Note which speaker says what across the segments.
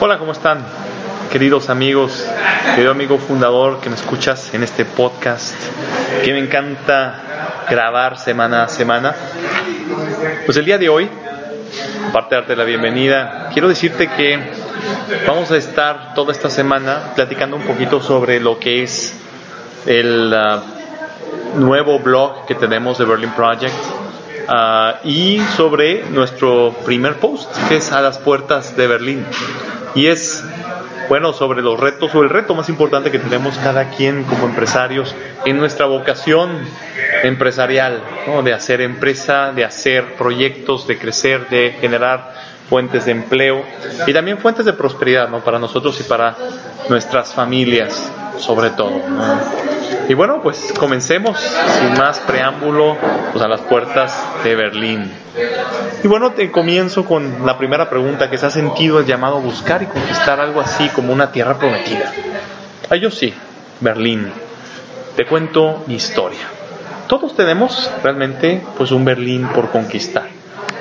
Speaker 1: Hola, ¿cómo están? Queridos amigos, querido amigo fundador que me escuchas en este podcast, que me encanta grabar semana a semana. Pues el día de hoy, aparte de darte la bienvenida, quiero decirte que vamos a estar toda esta semana platicando un poquito sobre lo que es el uh, nuevo blog que tenemos de Berlin Project uh, y sobre nuestro primer post, que es a las puertas de Berlín. Y es bueno, sobre los retos o el reto más importante que tenemos cada quien como empresarios en nuestra vocación empresarial, de hacer empresa, de hacer proyectos, de crecer, de generar fuentes de empleo y también fuentes de prosperidad ¿no? para nosotros y para nuestras familias, sobre todo. Y bueno, pues comencemos sin más preámbulo pues a las puertas de Berlín. Y bueno, te comienzo con la primera pregunta que se ha sentido el llamado a buscar y conquistar algo así como una tierra prometida. Ah, yo sí, Berlín. Te cuento mi historia. Todos tenemos realmente pues un Berlín por conquistar.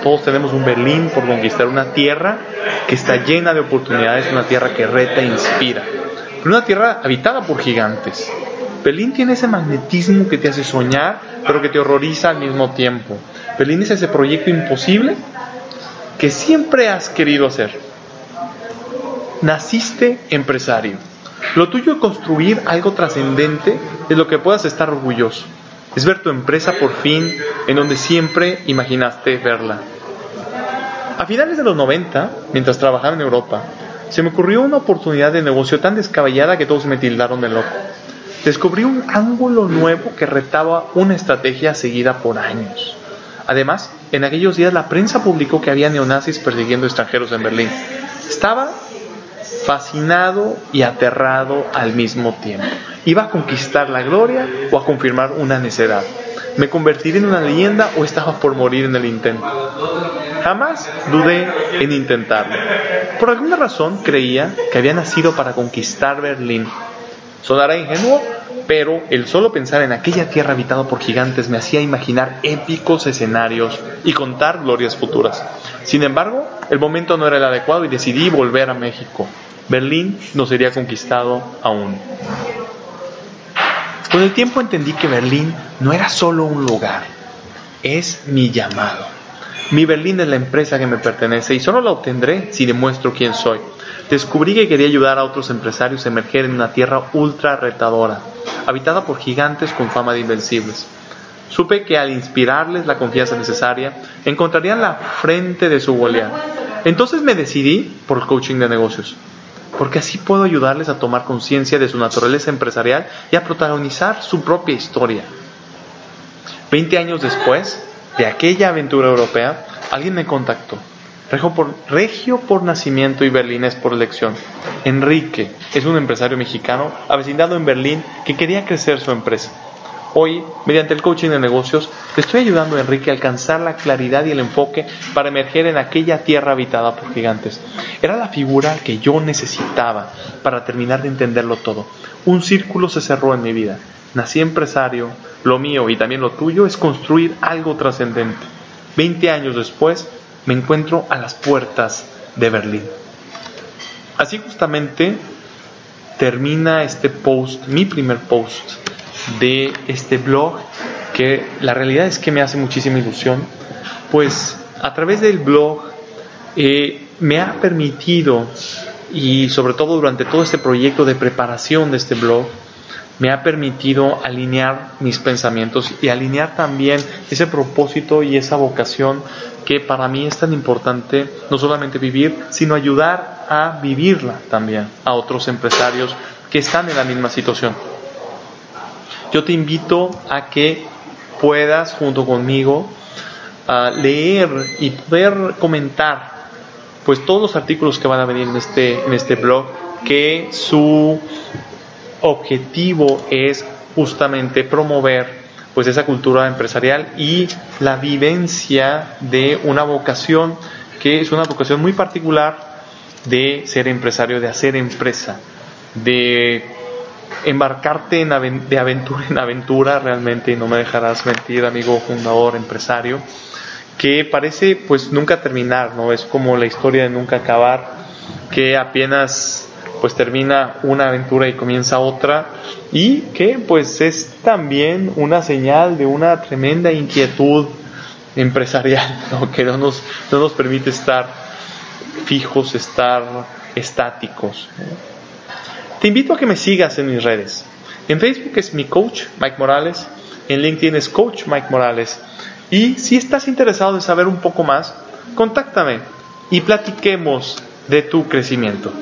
Speaker 1: Todos tenemos un Berlín por conquistar, una tierra que está llena de oportunidades, una tierra que reta e inspira. una tierra habitada por gigantes, Berlín tiene ese magnetismo que te hace soñar, pero que te horroriza al mismo tiempo. Berlín es ese proyecto imposible que siempre has querido hacer. Naciste empresario. Lo tuyo es construir algo trascendente de lo que puedas estar orgulloso. Es ver tu empresa por fin en donde siempre imaginaste verla. A finales de los 90, mientras trabajaba en Europa, se me ocurrió una oportunidad de negocio tan descabellada que todos me tildaron de loco descubrí un ángulo nuevo que retaba una estrategia seguida por años. Además, en aquellos días la prensa publicó que había neonazis persiguiendo extranjeros en Berlín. Estaba fascinado y aterrado al mismo tiempo. ¿Iba a conquistar la gloria o a confirmar una necedad? ¿Me convertiré en una leyenda o estaba por morir en el intento? Jamás dudé en intentarlo. Por alguna razón creía que había nacido para conquistar Berlín. Sonará ingenuo, pero el solo pensar en aquella tierra habitada por gigantes me hacía imaginar épicos escenarios y contar glorias futuras. Sin embargo, el momento no era el adecuado y decidí volver a México. Berlín no sería conquistado aún. Con el tiempo entendí que Berlín no era solo un lugar, es mi llamado. Mi Berlín es la empresa que me pertenece y solo la obtendré si demuestro quién soy. Descubrí que quería ayudar a otros empresarios a emerger en una tierra ultra retadora, habitada por gigantes con fama de invencibles. Supe que al inspirarles la confianza necesaria, encontrarían la frente de su Goliat. Entonces me decidí por el coaching de negocios, porque así puedo ayudarles a tomar conciencia de su naturaleza empresarial y a protagonizar su propia historia. Veinte años después de aquella aventura europea, alguien me contactó Regio por, nacimiento y berlinés por elección. Enrique es un empresario mexicano avecindado en Berlín que quería crecer su empresa. Hoy, mediante el coaching de negocios, le estoy ayudando a Enrique a alcanzar la claridad y el enfoque para emerger en aquella tierra habitada por gigantes. Era la figura que yo necesitaba para terminar de entenderlo todo. Un círculo se cerró en mi vida. Nací empresario, lo mío y también lo tuyo es construir algo trascendente. Veinte años después, me encuentro a las puertas de Berlín. Así justamente termina este post, mi primer post de este blog, que la realidad es que me hace muchísima ilusión, pues a través del blog eh, me ha permitido, y sobre todo durante todo este proyecto de preparación de este blog, me ha permitido alinear mis pensamientos y alinear también ese propósito y esa vocación que para mí es tan importante no solamente vivir, sino ayudar a vivirla también a otros empresarios que están en la misma situación. Yo te invito a que puedas junto conmigo leer y poder comentar pues todos los artículos que van a venir en este, en este blog, que su objetivo es justamente promover pues esa cultura empresarial y la vivencia de una vocación que es una vocación muy particular de ser empresario, de hacer empresa, de embarcarte en de aventura en aventura, realmente no me dejarás mentir, amigo fundador, empresario, que parece pues nunca terminar, ¿no? Es como la historia de nunca acabar, que apenas pues termina una aventura y comienza otra y que pues es también una señal de una tremenda inquietud empresarial, que no nos, no nos permite estar fijos, estar estáticos. Te invito a que me sigas en mis redes. En Facebook es mi coach, Mike Morales. En LinkedIn es coach Mike Morales. Y si estás interesado en saber un poco más, contáctame y platiquemos de tu crecimiento.